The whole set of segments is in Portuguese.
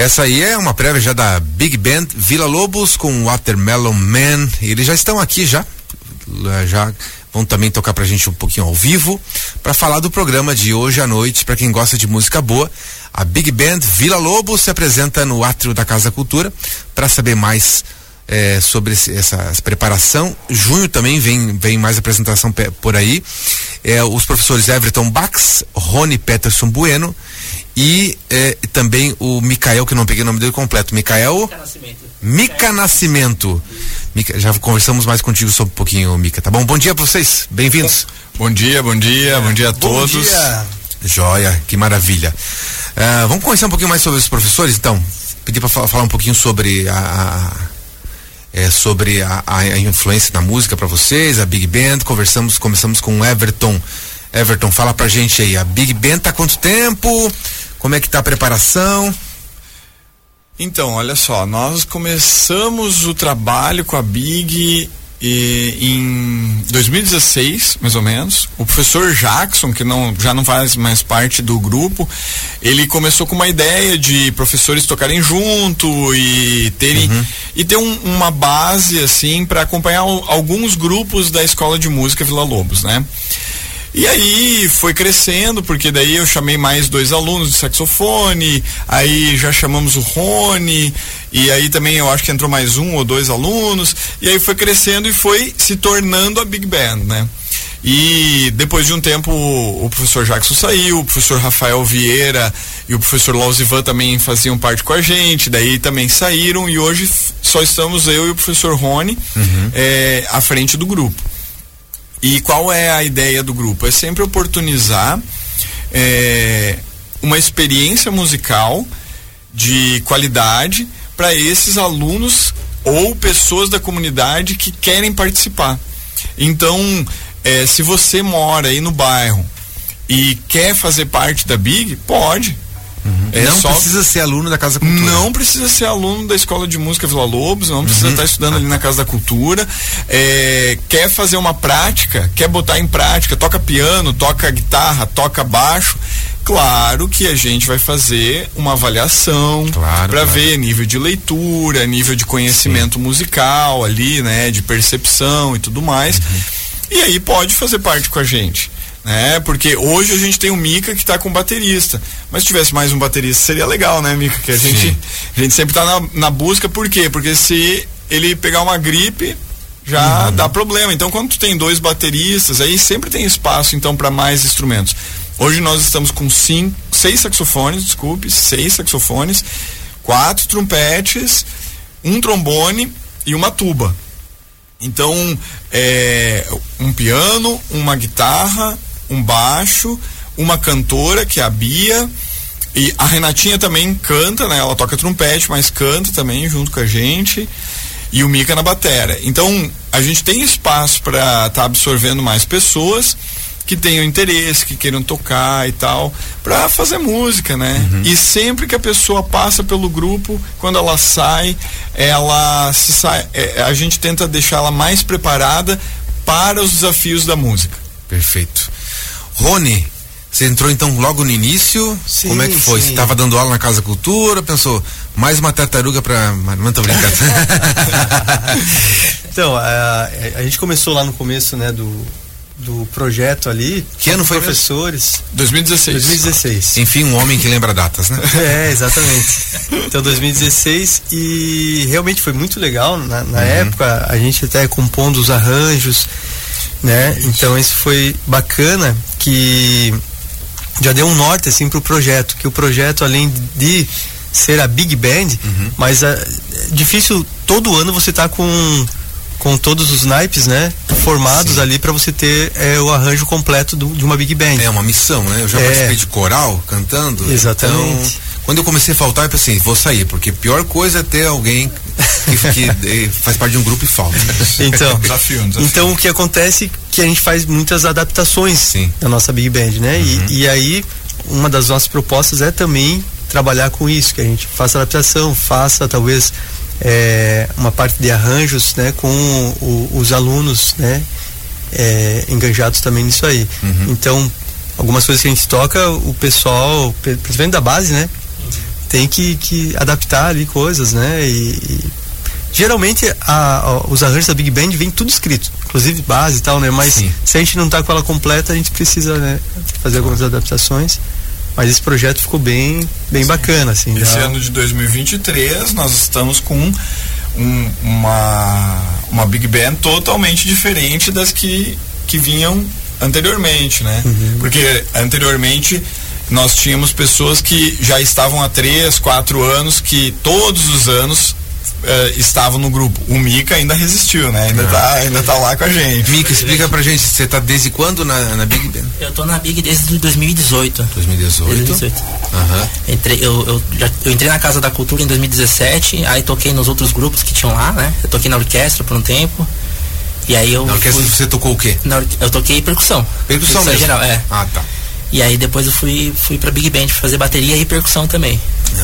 Essa aí é uma prévia já da Big Band Vila Lobos com Watermelon Man. Eles já estão aqui já. Já vão também tocar pra gente um pouquinho ao vivo para falar do programa de hoje à noite para quem gosta de música boa. A Big Band Vila Lobos se apresenta no átrio da Casa Cultura para saber mais é, sobre esse, essa, essa, preparação. Junho também vem, vem mais apresentação por aí. É, os professores Everton Bax, Rony Peterson Bueno e é, também o Micael, que não peguei o nome dele completo. Micael? Mica Nascimento. Mica Nascimento. Mica, já conversamos mais contigo sobre um pouquinho, Mica, tá bom? Bom dia pra vocês, bem-vindos. Bom dia, bom dia, bom dia a bom todos. Dia. Joia, que maravilha. Uh, vamos conhecer um pouquinho mais sobre os professores, então? Pedir para falar um pouquinho sobre a, é, sobre a, a, influência da música para vocês, a Big Band. Conversamos, começamos com o Everton. Everton, fala pra gente aí, a Big Band tá há quanto tempo? Como é que tá a preparação? Então, olha só, nós começamos o trabalho com a Big e em 2016, mais ou menos, o professor Jackson, que não, já não faz mais parte do grupo, ele começou com uma ideia de professores tocarem junto e terem uhum. e ter um, uma base assim para acompanhar alguns grupos da escola de música Vila Lobos, né? E aí foi crescendo, porque daí eu chamei mais dois alunos de saxofone, aí já chamamos o Rony, e aí também eu acho que entrou mais um ou dois alunos, e aí foi crescendo e foi se tornando a Big Band, né? E depois de um tempo o professor Jackson saiu, o professor Rafael Vieira e o professor Lausivan também faziam parte com a gente, daí também saíram e hoje só estamos eu e o professor Rony uhum. é, à frente do grupo. E qual é a ideia do grupo? É sempre oportunizar é, uma experiência musical de qualidade para esses alunos ou pessoas da comunidade que querem participar. Então, é, se você mora aí no bairro e quer fazer parte da Big, pode. Uhum. É não só... precisa ser aluno da Casa da Cultura. Não precisa ser aluno da Escola de Música Vila Lobos, não precisa uhum. estar estudando ali na Casa da Cultura. É, quer fazer uma prática, quer botar em prática, toca piano, toca guitarra, toca baixo. Claro que a gente vai fazer uma avaliação claro, para claro. ver nível de leitura, nível de conhecimento Sim. musical ali, né, de percepção e tudo mais. Uhum. E aí pode fazer parte com a gente né? Porque hoje a gente tem o Mica que está com baterista. Mas se tivesse mais um baterista, seria legal, né, Mica? Que a gente, a gente sempre está na, na busca, por quê? Porque se ele pegar uma gripe, já uhum. dá problema. Então, quando tu tem dois bateristas, aí sempre tem espaço então para mais instrumentos. Hoje nós estamos com cinco, seis saxofones, desculpe, seis saxofones, quatro trompetes, um trombone e uma tuba. Então, é, um piano, uma guitarra, um baixo, uma cantora, que é a Bia, e a Renatinha também canta, né? Ela toca trompete, mas canta também junto com a gente. E o Mica na batera. Então, a gente tem espaço para estar tá absorvendo mais pessoas que tenham interesse, que queiram tocar e tal, para fazer música, né? Uhum. E sempre que a pessoa passa pelo grupo, quando ela sai, ela se sai, é, a gente tenta deixá-la mais preparada para os desafios da música. Perfeito. Rony, você entrou então logo no início? Sim, Como é que foi? Sim. Você estava dando aula na Casa Cultura, pensou, mais uma tartaruga para. Não tô brincando. então, a, a, gente começou lá no começo, né, do, do projeto ali. Que ano foi? Professores. 2016. 2016. Enfim, um homem que lembra datas, né? é, exatamente. Então, 2016 e realmente foi muito legal. Na, na uhum. época, a gente até compondo os arranjos né? Então isso foi bacana que já deu um norte assim para o projeto, que o projeto além de ser a big band, uhum. mas é difícil todo ano você tá com com todos os naipes, né, formados Sim. ali para você ter é, o arranjo completo do, de uma big band. É uma missão, né? Eu já é. participei de coral cantando. Exatamente. Então quando eu comecei a faltar, eu pensei, vou sair, porque a pior coisa é ter alguém que, que faz parte de um grupo e falta. Então, desafio, desafio. então o que acontece é que a gente faz muitas adaptações Sim. da nossa Big Band, né? Uhum. E, e aí, uma das nossas propostas é também trabalhar com isso, que a gente faça adaptação, faça talvez é, uma parte de arranjos, né, com o, os alunos, né, é, engajados também nisso aí. Uhum. Então, algumas coisas que a gente toca, o pessoal, principalmente da base, né, tem que, que adaptar ali coisas, né? E, e geralmente a, a, os arranjos da Big Band vem tudo escrito, inclusive base e tal, né? Mas Sim. se a gente não tá com ela completa, a gente precisa né, fazer algumas adaptações. Mas esse projeto ficou bem, bem bacana, assim. Esse ano de 2023 nós estamos com um, uma, uma Big Band totalmente diferente das que, que vinham anteriormente, né? Uhum. Porque anteriormente nós tínhamos pessoas que já estavam há três, quatro anos, que todos os anos uh, estavam no grupo. O Mica ainda resistiu, né? Ainda, tá, ainda tá lá com a gente. Mica, explica pra gente, você tá desde quando na, na Big Ben? Eu tô na Big desde 2018. 2018? 2018. Uhum. Entrei, eu, eu, já, eu entrei na Casa da Cultura em 2017, aí toquei nos outros grupos que tinham lá, né? Eu toquei na orquestra por um tempo. E aí eu. Na orquestra fui, você tocou o quê? Na, eu toquei percussão. Percussão, percussão mesmo? geral, é. Ah, tá. E aí depois eu fui, fui pra Big Band fazer bateria e percussão também.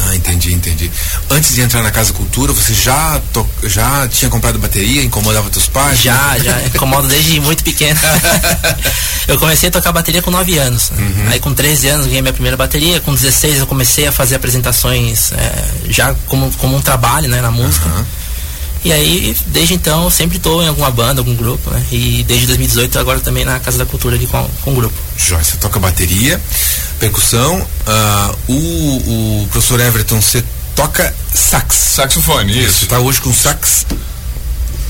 Ah, entendi, entendi. Antes de entrar na Casa Cultura, você já, to, já tinha comprado bateria, incomodava teus pais? Já, já, incomodo desde muito pequeno. eu comecei a tocar bateria com 9 anos. Uhum. Aí com 13 anos ganhei minha primeira bateria, com 16 eu comecei a fazer apresentações é, já como, como um trabalho né, na música. Uhum. E aí, desde então, eu sempre estou em alguma banda, algum grupo, né? E desde 2018 agora também na Casa da Cultura ali com, com o grupo. Joyce, você toca bateria, percussão, uh, o, o professor Everton, você toca sax. Saxofone, isso. Você tá hoje com sax?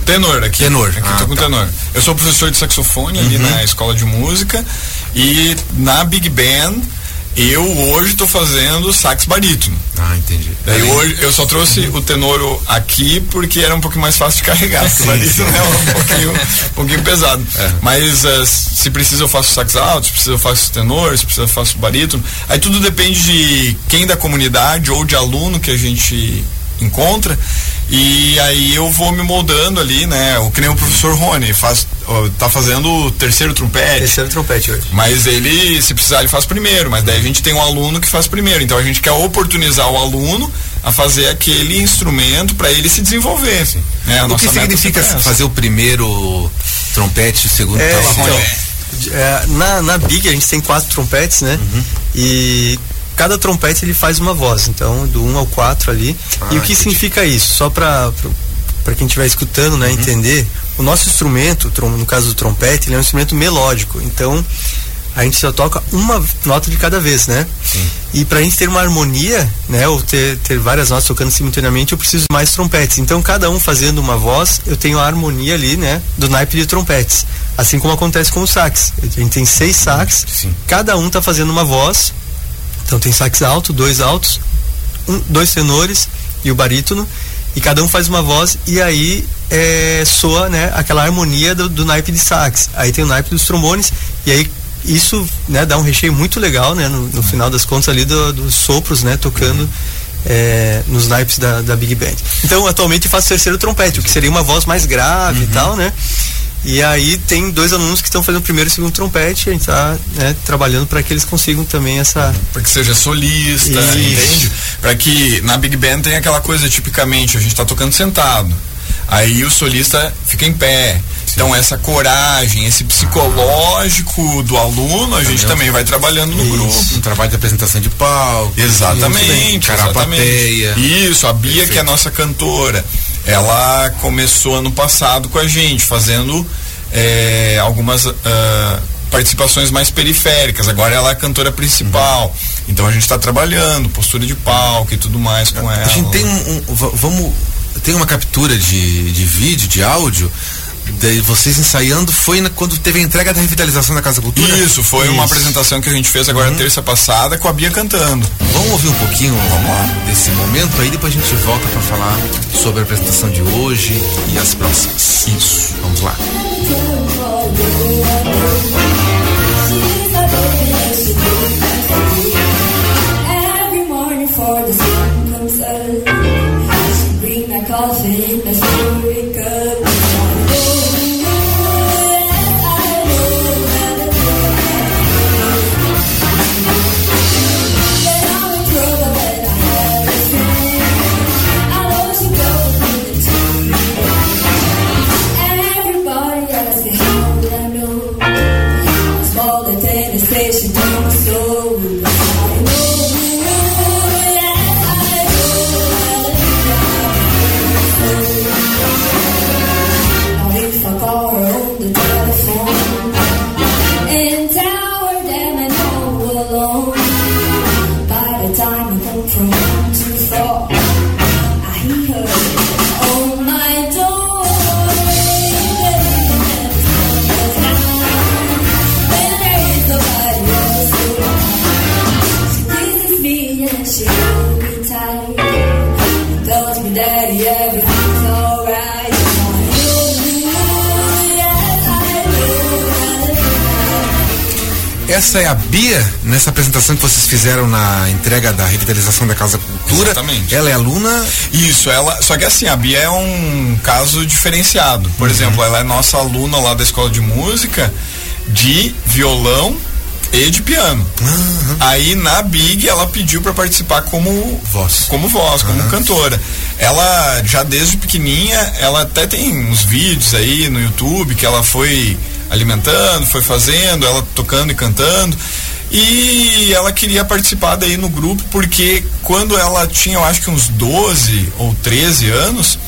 Tenor aqui. Tenor. Aqui ah, tô com tá. tenor. Eu sou professor de saxofone uhum. ali na escola de música e na Big Band eu hoje estou fazendo sax barítono. Ah, entendi. Daí hoje eu só trouxe o tenor aqui porque era um pouquinho mais fácil de carregar. Sim, o barítono é um pouquinho, um pouquinho pesado. É. Mas uh, se precisa eu faço sax alto, se precisa eu faço tenor, se precisa eu faço barítono. Aí tudo depende de quem da comunidade ou de aluno que a gente encontra. E aí eu vou me moldando ali, né? O que nem o professor Rony faz, ó, tá fazendo o terceiro trompete. Terceiro trompete hoje. Mas ele, se precisar, ele faz primeiro. Mas daí a gente tem um aluno que faz primeiro. Então a gente quer oportunizar o aluno a fazer aquele instrumento para ele se desenvolver. Assim, né? o que significa fazer o primeiro trompete, o segundo é, então, é, na, na Big a gente tem quatro trompetes, né? Uhum. E cada trompete ele faz uma voz, então do 1 um ao 4 ali. Ah, e o que entendi. significa isso? Só para para quem estiver escutando, né, uhum. entender, o nosso instrumento, no caso do trompete, ele é um instrumento melódico. Então, a gente só toca uma nota de cada vez, né? Sim. E para a gente ter uma harmonia, né, ou ter, ter várias notas tocando simultaneamente, eu preciso mais trompetes. Então, cada um fazendo uma voz, eu tenho a harmonia ali, né, do naipe de trompetes. Assim como acontece com o sax. A gente tem seis sax, Sim. cada um tá fazendo uma voz então tem sax alto, dois altos, um, dois tenores e o barítono, e cada um faz uma voz e aí é, soa né, aquela harmonia do, do naipe de sax. Aí tem o naipe dos trombones e aí isso né, dá um recheio muito legal né, no, no final das contas ali do, dos sopros né, tocando. Uhum. É, nos naipes da, da Big Band. Então, atualmente faço terceiro trompete, o que seria uma voz mais grave uhum. e tal, né? E aí tem dois alunos que estão fazendo o primeiro e segundo trompete, a gente está né, trabalhando para que eles consigam também essa. Para que seja solista, Isso. entende? Para que na Big Band tem aquela coisa tipicamente, a gente está tocando sentado. Aí o solista fica em pé. Sim. Então essa coragem, esse psicológico do aluno, a gente também vai trabalhando no Isso. grupo. Um trabalho de apresentação de palco. Exatamente. Carapateia. Isso, a Bia Perfeito. que é a nossa cantora ela começou ano passado com a gente, fazendo é, algumas uh, participações mais periféricas. Agora ela é a cantora principal. Uhum. Então a gente está trabalhando, postura de palco e tudo mais com ela. A gente tem um, um vamos tem uma captura de, de vídeo, de áudio Daí vocês ensaiando foi na, quando teve a entrega da revitalização da Casa Cultura? Isso, foi Isso. uma apresentação que a gente fez agora uhum. terça passada com a Bia cantando. Vamos ouvir um pouquinho Vamos lá. desse momento, aí depois a gente volta para falar sobre a apresentação de hoje e as próximas. Isso. Vamos lá. Essa é a Bia, nessa apresentação que vocês fizeram na entrega da revitalização da Casa Cultura. Exatamente. Ela é aluna. Isso, ela. Só que assim, a Bia é um caso diferenciado. Por uhum. exemplo, ela é nossa aluna lá da escola de música de violão e de piano. Uhum. Aí na Big ela pediu para participar como voz, como voz, como uhum. cantora. Ela já desde pequenininha, ela até tem uns vídeos aí no YouTube que ela foi alimentando, foi fazendo, ela tocando e cantando. E ela queria participar daí no grupo porque quando ela tinha, eu acho que uns 12 ou 13 anos,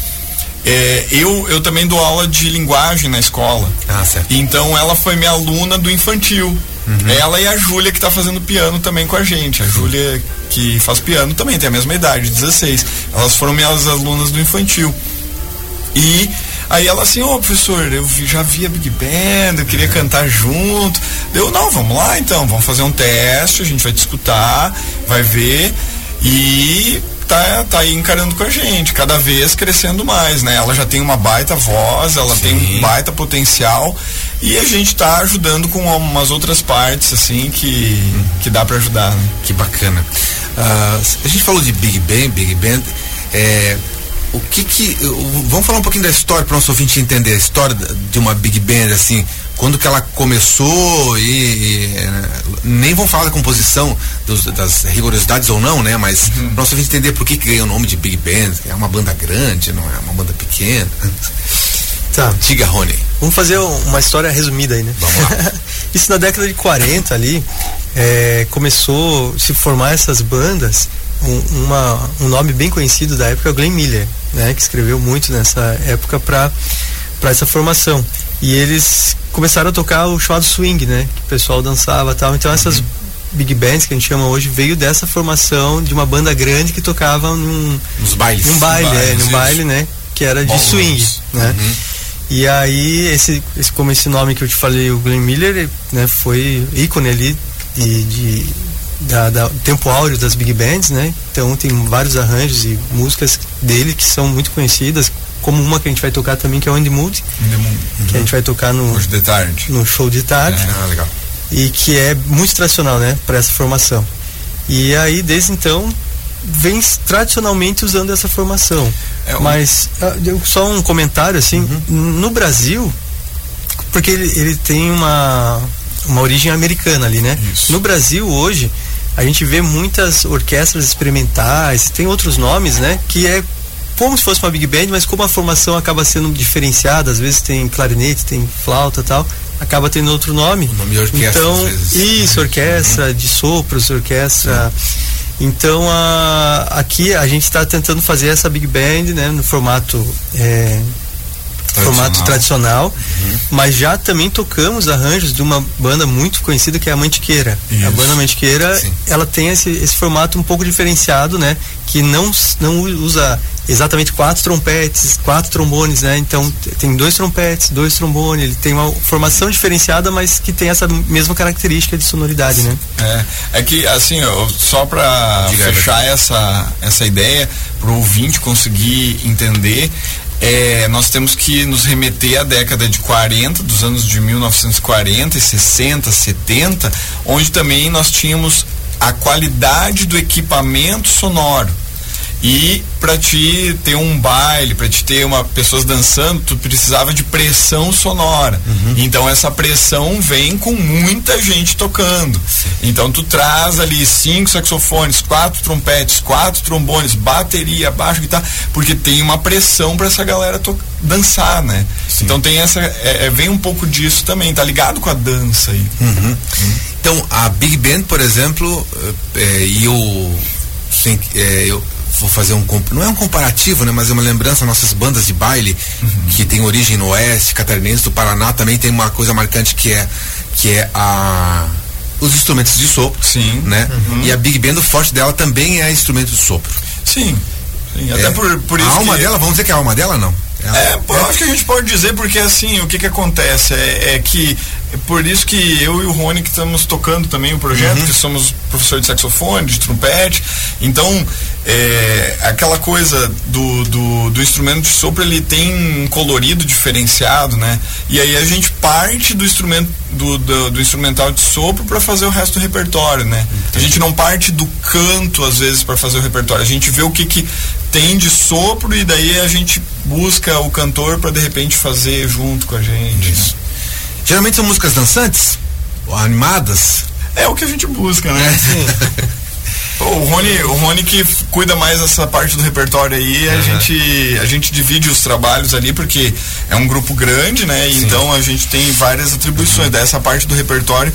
é, eu, eu também dou aula de linguagem na escola. Ah, certo. Então ela foi minha aluna do infantil. Uhum. Ela e a Júlia que está fazendo piano também com a gente. A Júlia que faz piano também tem a mesma idade, 16. Elas foram minhas alunas do infantil. E Aí ela assim, ô oh, professor, eu já vi a Big Band, eu queria cantar junto. Deu, não, vamos lá então, vamos fazer um teste, a gente vai discutir, vai ver e tá, tá aí encarando com a gente, cada vez crescendo mais, né? Ela já tem uma baita voz, ela Sim. tem um baita potencial e a gente tá ajudando com umas outras partes, assim, que, hum. que dá para ajudar. Né? Que bacana. Uh, a gente falou de Big Band, Big Band, é, o que que. Vamos falar um pouquinho da história para o nosso ouvinte entender, a história de uma Big Band, assim, quando que ela começou e, e nem vamos falar da composição, dos, das rigorosidades ou não, né? Mas uhum. para o nosso ouvinte entender por que, que ganhou o nome de Big Band, é uma banda grande, não é uma banda pequena. Tá. Diga, Rony. Vamos fazer uma história resumida aí, né? Vamos lá. Isso na década de 40 ali, é, começou a se formar essas bandas um, uma, um nome bem conhecido da época é o Glenn Miller, né, que escreveu muito nessa época para para essa formação. E eles começaram a tocar o chamado swing, né, que o pessoal dançava, tal. Então essas big bands que a gente chama hoje veio dessa formação de uma banda grande que tocava num nos bailes, num baile, é, num baile, né, que era de swing, né? Uhum. E aí esse, esse como esse nome que eu te falei, o Glenn Miller, né, foi ícone ali de, de da, da, tempo áureo das big bands, né? Então tem vários arranjos e músicas dele que são muito conhecidas, como uma que a gente vai tocar também que é o Andy Mood, uhum. que a gente vai tocar no de tarde. no show de tarde. É, ah, legal. E que é muito tradicional, né, para essa formação. E aí desde então vem tradicionalmente usando essa formação. É um... Mas ah, só um comentário assim, uhum. no Brasil, porque ele, ele tem uma uma origem americana ali, né? Isso. No Brasil hoje a gente vê muitas orquestras experimentais, tem outros nomes, né? Que é como se fosse uma big band, mas como a formação acaba sendo diferenciada, às vezes tem clarinete, tem flauta tal, acaba tendo outro nome. O nome de orquestra. Então, isso, orquestra uhum. de sopros, orquestra. Então, a, aqui a gente está tentando fazer essa big band, né, no formato é, tradicional. formato tradicional, uhum. mas já também tocamos arranjos de uma banda muito conhecida que é a Mantiqueira. Isso. A banda Mantiqueira, Sim. ela tem esse, esse formato um pouco diferenciado, né? Que não, não usa exatamente quatro trompetes, quatro trombones, né? Então tem dois trompetes, dois trombones, ele tem uma formação diferenciada, mas que tem essa mesma característica de sonoridade, né? É, é que assim, só para fechar essa, essa ideia, para o ouvinte conseguir entender, é, nós temos que nos remeter à década de 40, dos anos de 1940 e 60, 70, onde também nós tínhamos a qualidade do equipamento sonoro. E para te ter um baile, para te ter uma pessoas dançando, tu precisava de pressão sonora. Uhum. Então essa pressão vem com muita gente tocando. Então tu traz ali cinco saxofones, quatro trompetes, quatro trombones, bateria, baixo, guitarra, porque tem uma pressão para essa galera dançar, né? Sim. Então tem essa é, é, vem um pouco disso também, tá ligado com a dança aí. Uhum. Uhum. Então a Big Band, por exemplo, é, e o sim, é, eu vou fazer um não é um comparativo, né, mas é uma lembrança nossas bandas de baile uhum. que tem origem no oeste catarinense do Paraná também tem uma coisa marcante que é que é a os instrumentos de sopro, sim, né? Uhum. E a Big Band o forte dela também é instrumento de sopro. Sim. Sim, até É. por, por a isso alma que- dela, vamos dizer que é a alma dela, não? É, pô, eu acho que a gente pode dizer porque assim, o que que acontece? É, é que é por isso que eu e o Rony que estamos tocando também o projeto, que somos professor de saxofone, de trompete, então é, aquela coisa do, do, do instrumento de sopro ele tem um colorido diferenciado, né? E aí a gente parte do instrumento do, do, do instrumental de sopro para fazer o resto do repertório, né? A gente não parte do canto às vezes para fazer o repertório, a gente vê o que que tem de sopro e daí a gente busca o cantor para de repente fazer junto com a gente. Geralmente são músicas dançantes, animadas. É o que a gente busca, né? Pô, O Rony, o Rony que cuida mais dessa parte do repertório aí, a, gente, a gente divide os trabalhos ali, porque é um grupo grande, né? Sim. Então a gente tem várias atribuições. Dessa parte do repertório,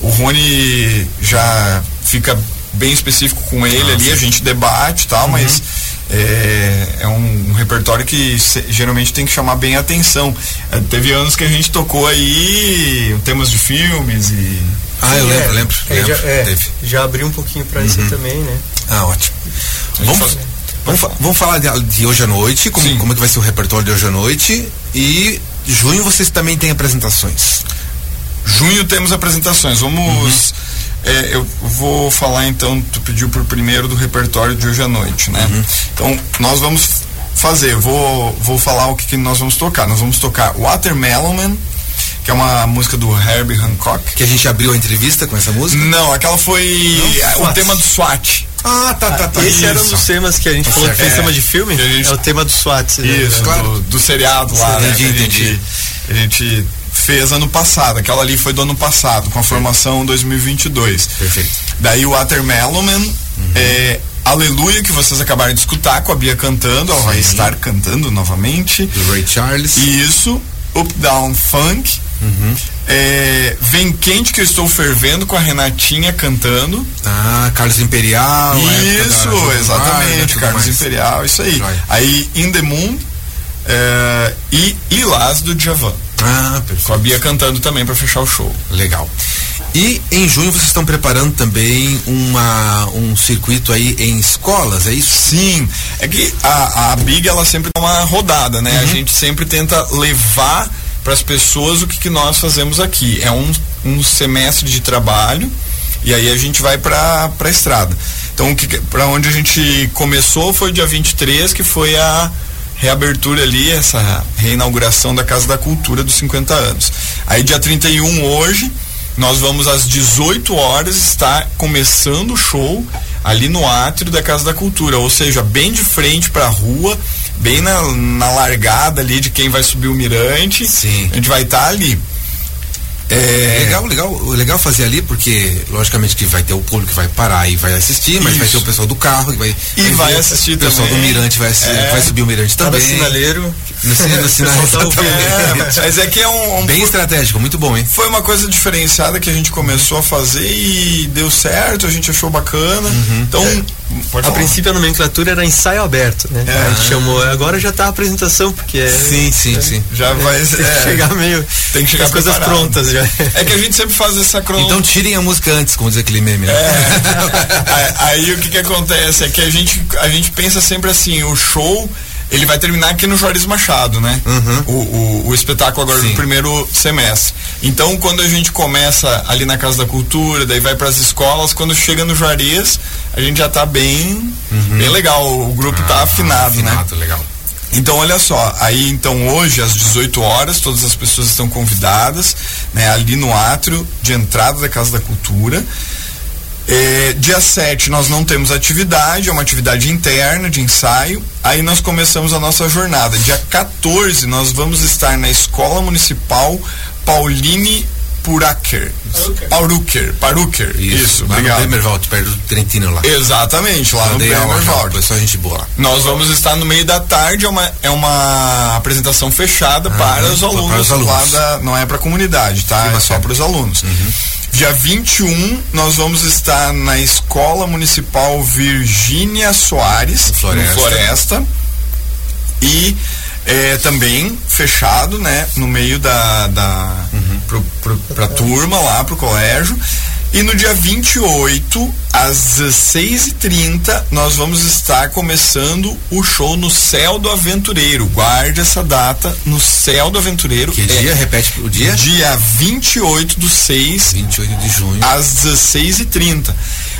o Rony já fica bem específico com ele Ah, ali, sim. a gente debate e tal, mas é, é um, um repertório que se- geralmente tem que chamar bem a atenção. É, teve anos que a gente tocou aí temas de filmes e. Ah, eu lembro, é. lembro. É, lembro. já, é, Teve. já abriu um pouquinho pra isso aí também, né? Ah, ótimo. Vamos, faz- vamos, vamos falar de, de hoje à noite, como, Sim. como é que vai ser o repertório de hoje à noite. E junho vocês também têm apresentações. Junho temos apresentações. Vamos. É, eu vou falar então, tu pediu por primeiro do repertório de hoje à noite, né? Então, nós vamos fazer, vou, vou falar o que, que nós vamos tocar. Nós vamos tocar Watermelon Man, que é uma música do Herbie Hancock. Que a gente abriu a entrevista com essa música. Não, aquela foi Não, o tema do SWAT. Ah, tá, tá, tá. Esse era um Isso. dos temas que a gente falou que fez É. tema de filme. Gente- É o tema do SWAT. né? Isso, claro. do, do seriado lá, né? Entendi, que a gente- entendi. A gente fez ano passado. Aquela ali foi do ano passado, com a formação 2022. Perfeito. Daí o Watermelon Man, é, Aleluia, que vocês acabaram de escutar com a Bia cantando, ela vai Sim. estar cantando novamente. Do Ray Charles. Isso, Up Down Funk. É, Vem Quente que eu estou fervendo com a Renatinha cantando. Ah, Carlos Imperial. da Isso, Guarda, exatamente, Carlos mais. Imperial, isso aí. Joia. Aí In the Moon é, e Ilás do Djavan. Ah, Com a perfeito. Bia cantando também pra fechar o show. Legal. E em junho vocês estão preparando também uma, um circuito aí em escolas, é isso? Sim, é que a, a Big ela sempre dá uma rodada, né? Uhum. A gente sempre tenta levar para as pessoas o que, que nós fazemos aqui. É um, um semestre de trabalho e aí a gente vai para a estrada. Então, para onde a gente começou foi dia 23, que foi a reabertura ali, essa reinauguração da Casa da Cultura dos 50 anos. Aí dia 31 hoje, nós vamos às 18 horas estar começando o show ali no átrio da Casa da Cultura, ou seja, bem de frente para a rua, bem na, na largada ali de quem vai subir o mirante. Sim. A gente vai estar ali. É, Legal, legal, legal fazer ali, porque logicamente que vai ter o público que vai parar e vai assistir, mas Isso. vai ter o pessoal do carro que vai, E vai ver, assistir o pessoal também. do Mirante vai, É. vai subir o Mirante Cada também. sinaleiro. No, no pessoal tá exatamente. é, mas é que é um, um Bem estratégico, muito bom, hein? Foi uma coisa diferenciada que a gente começou a fazer e deu certo, a gente achou bacana. Então, pode A falar. princípio a nomenclatura era ensaio aberto, né? É. a gente chamou, agora já tá a apresentação, porque é, Sim, sim, sim. já vai tem que é, chegar meio. tem que chegar as coisas preparado. prontas já. É que a gente sempre faz essa crono... Então tirem a música antes, como diz aquele meme, né? É. aí, aí o que que acontece é que a gente, a gente pensa sempre assim, o show ele vai terminar aqui no Juarez Machado, né? Uhum. O, o, o espetáculo agora Sim. do primeiro semestre. Então, quando a gente começa ali na Casa da Cultura, daí vai para as escolas, quando chega no Juarez, a gente já tá bem, bem legal. O grupo tá afinado, né? Uhum. Afinado, legal. Então, olha só, aí então hoje, às 18 horas, todas as pessoas estão convidadas, né, ali no átrio de entrada da Casa da Cultura. É, dia 7 nós não temos atividade, é uma atividade interna de ensaio. Aí nós começamos a nossa jornada. Dia 14 nós vamos estar na Escola Municipal Pauline Puraker. Paruker. Paruker. Isso, lá obrigado. no Bremerwald, perto do Trentino lá. Exatamente, lá Eu no Bremerwald. foi só gente boa lá. Nós vamos estar no meio da tarde, é uma, é uma apresentação fechada para, os para alunos, os alunos. lá da. Não é para a comunidade, tá? Que É só bacana. para os alunos. Dia 21, nós vamos estar na Escola Municipal Virgínia Soares, Floresta. no Floresta. E é, também fechado, né? No meio da. da pro, pro, pra turma lá, pro colégio. E no dia 28, às 16h30, nós vamos estar começando o show no Céu do Aventureiro. Guarde essa data no Céu do Aventureiro. Que dia? Repete o dia? Dia 28 do 6. 28 de junho. Às 16h30.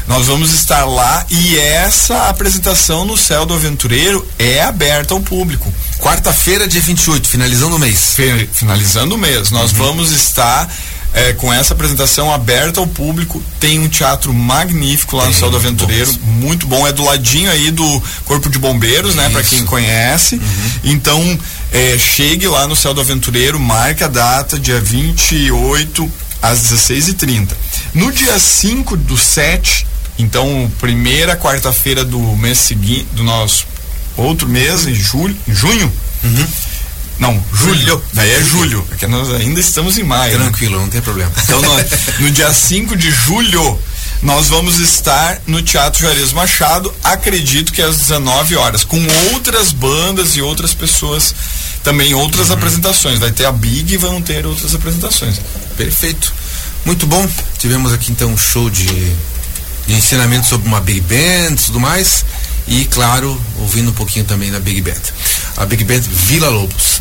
Nós vamos estar lá e essa apresentação no Céu do Aventureiro é aberta ao público. Quarta-feira, dia 28, finalizando o mês. Fe- Finalizando o mês. Nós vamos estar é, com essa apresentação aberta ao público. Tem um teatro magnífico lá no Tem, Céu do Aventureiro, bom. muito bom. É do ladinho aí do Corpo de Bombeiros, né? Para Isso. quem conhece. Então, é, chegue lá no Céu do Aventureiro, marque a data, dia 28 às 16h30. No dia 5 do 7, então, primeira quarta-feira do mês seguinte, do nosso outro mês, em julho, em junho. Não, julho. Daí é julho. É que nós ainda estamos em maio. né? Tranquilo, não tem problema. Então, no, no dia 5 de julho, nós vamos estar no Teatro Juarez Machado, acredito que às 19 horas, com outras bandas e outras pessoas, também outras apresentações. Vai ter a Big e vão ter outras apresentações. Perfeito. Muito bom. Tivemos aqui então um show de, de ensinamento sobre uma Big Band e tudo mais. E, claro, ouvindo um pouquinho também da Big Band. A Big Band Vila Lobos.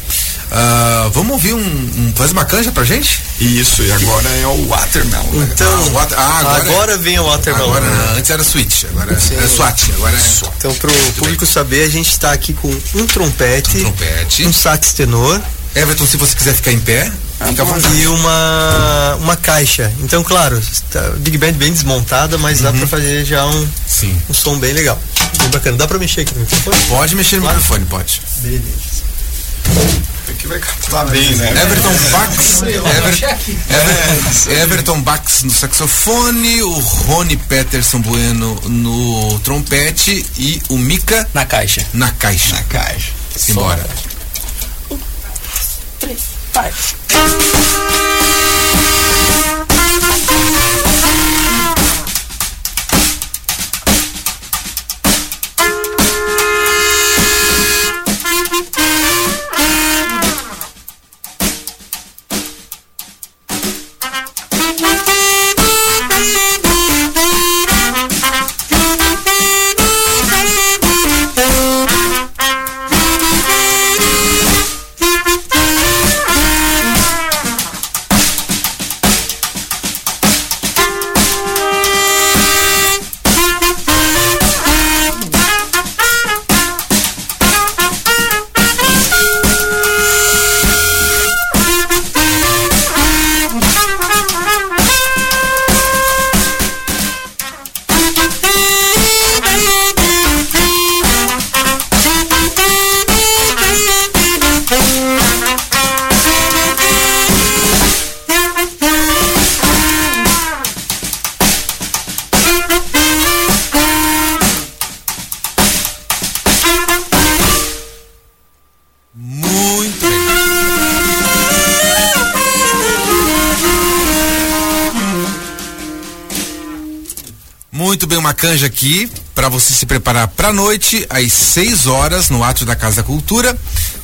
Ah, vamos ouvir um, um. Faz uma canja pra gente? Isso, e agora é o Watermelon. né? Então, Ah, o water- ah, agora- agora, vem o Watermelon. Agora, né? antes era Switch, agora Sim. é SWAT, agora é SWAT. Então, pro público saber, a gente está aqui com um trompete, Um trompete. um sax tenor Everton, se você quiser ficar em pé, fica à vontade. e uma, uma caixa. Então, claro, tá, Big Band bem desmontada, mas dá pra fazer já um, Sim. um som bem legal. Bem bacana. Dá pra mexer aqui no microfone? Pode mexer no Claro. microfone, pode. Beleza. Aqui vai captar bem, né? Everton Bax, Ever, Ever- Everton Bax no saxofone, o Rony Peterson Bueno no trompete e o Mika Na caixa. na caixa. Na caixa. Simbora. Três, vai. Canja aqui para você se preparar para a noite às 6 horas no Átrio da Casa da Cultura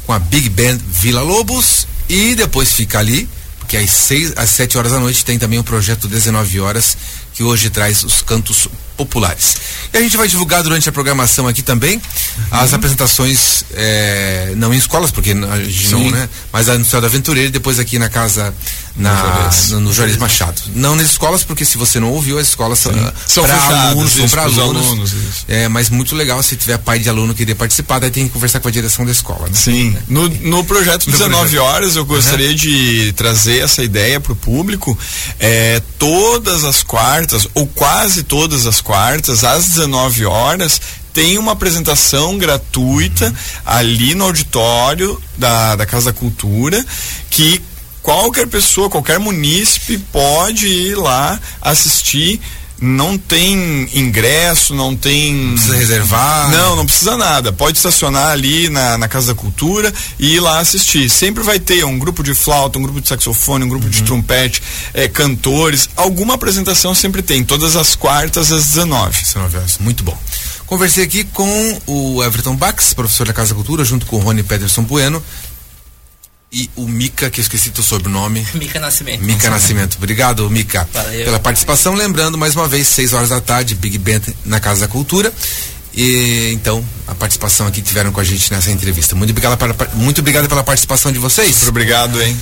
com a Big Band Vila Lobos. E depois fica ali porque às 6 às 7 horas da noite tem também o projeto 19 horas que hoje traz os cantos populares. E a gente vai divulgar durante a programação aqui também as apresentações eh, não em escolas porque a gente não, né? Mas no Céu da Aventureira e depois aqui na casa na, no, no Juarez Machado. Não nas escolas, porque se você não ouviu, as escolas são, ah, São para alunos, são para alunos. alunos. É, mas muito legal se tiver pai de aluno que querer participar, daí tem que conversar com a direção da escola, né? Sim. No, no projeto No 19 projeto. horas, eu gostaria de trazer essa ideia para o público. É, todas as quartas, ou quase todas as quartas, às 19 horas, tem uma apresentação gratuita ali no auditório da, da Casa da Cultura que qualquer pessoa, qualquer munícipe pode ir lá assistir. Não tem ingresso, não tem. Precisa reservar. Não, não precisa nada. Pode estacionar ali na, na Casa da Cultura e ir lá assistir. Sempre vai ter um grupo de flauta, um grupo de saxofone, um grupo Uhum. de trompete, eh, cantores. Alguma apresentação sempre tem, todas as quartas às 19. 19 horas. Muito bom. Conversei aqui com o Everton Bax, professor da Casa da Cultura, junto com o Rony Pederson Bueno. E o Mica, que eu esqueci teu sobrenome. Mica Nascimento. Mica Nascimento. Obrigado, Mica, Valeu. pela participação. Lembrando, mais uma vez, 6 horas da tarde, Big Band na Casa da Cultura. E então, a participação aqui que tiveram com a gente nessa entrevista. Muito obrigado, para, muito obrigado pela participação de vocês. Super obrigado, hein?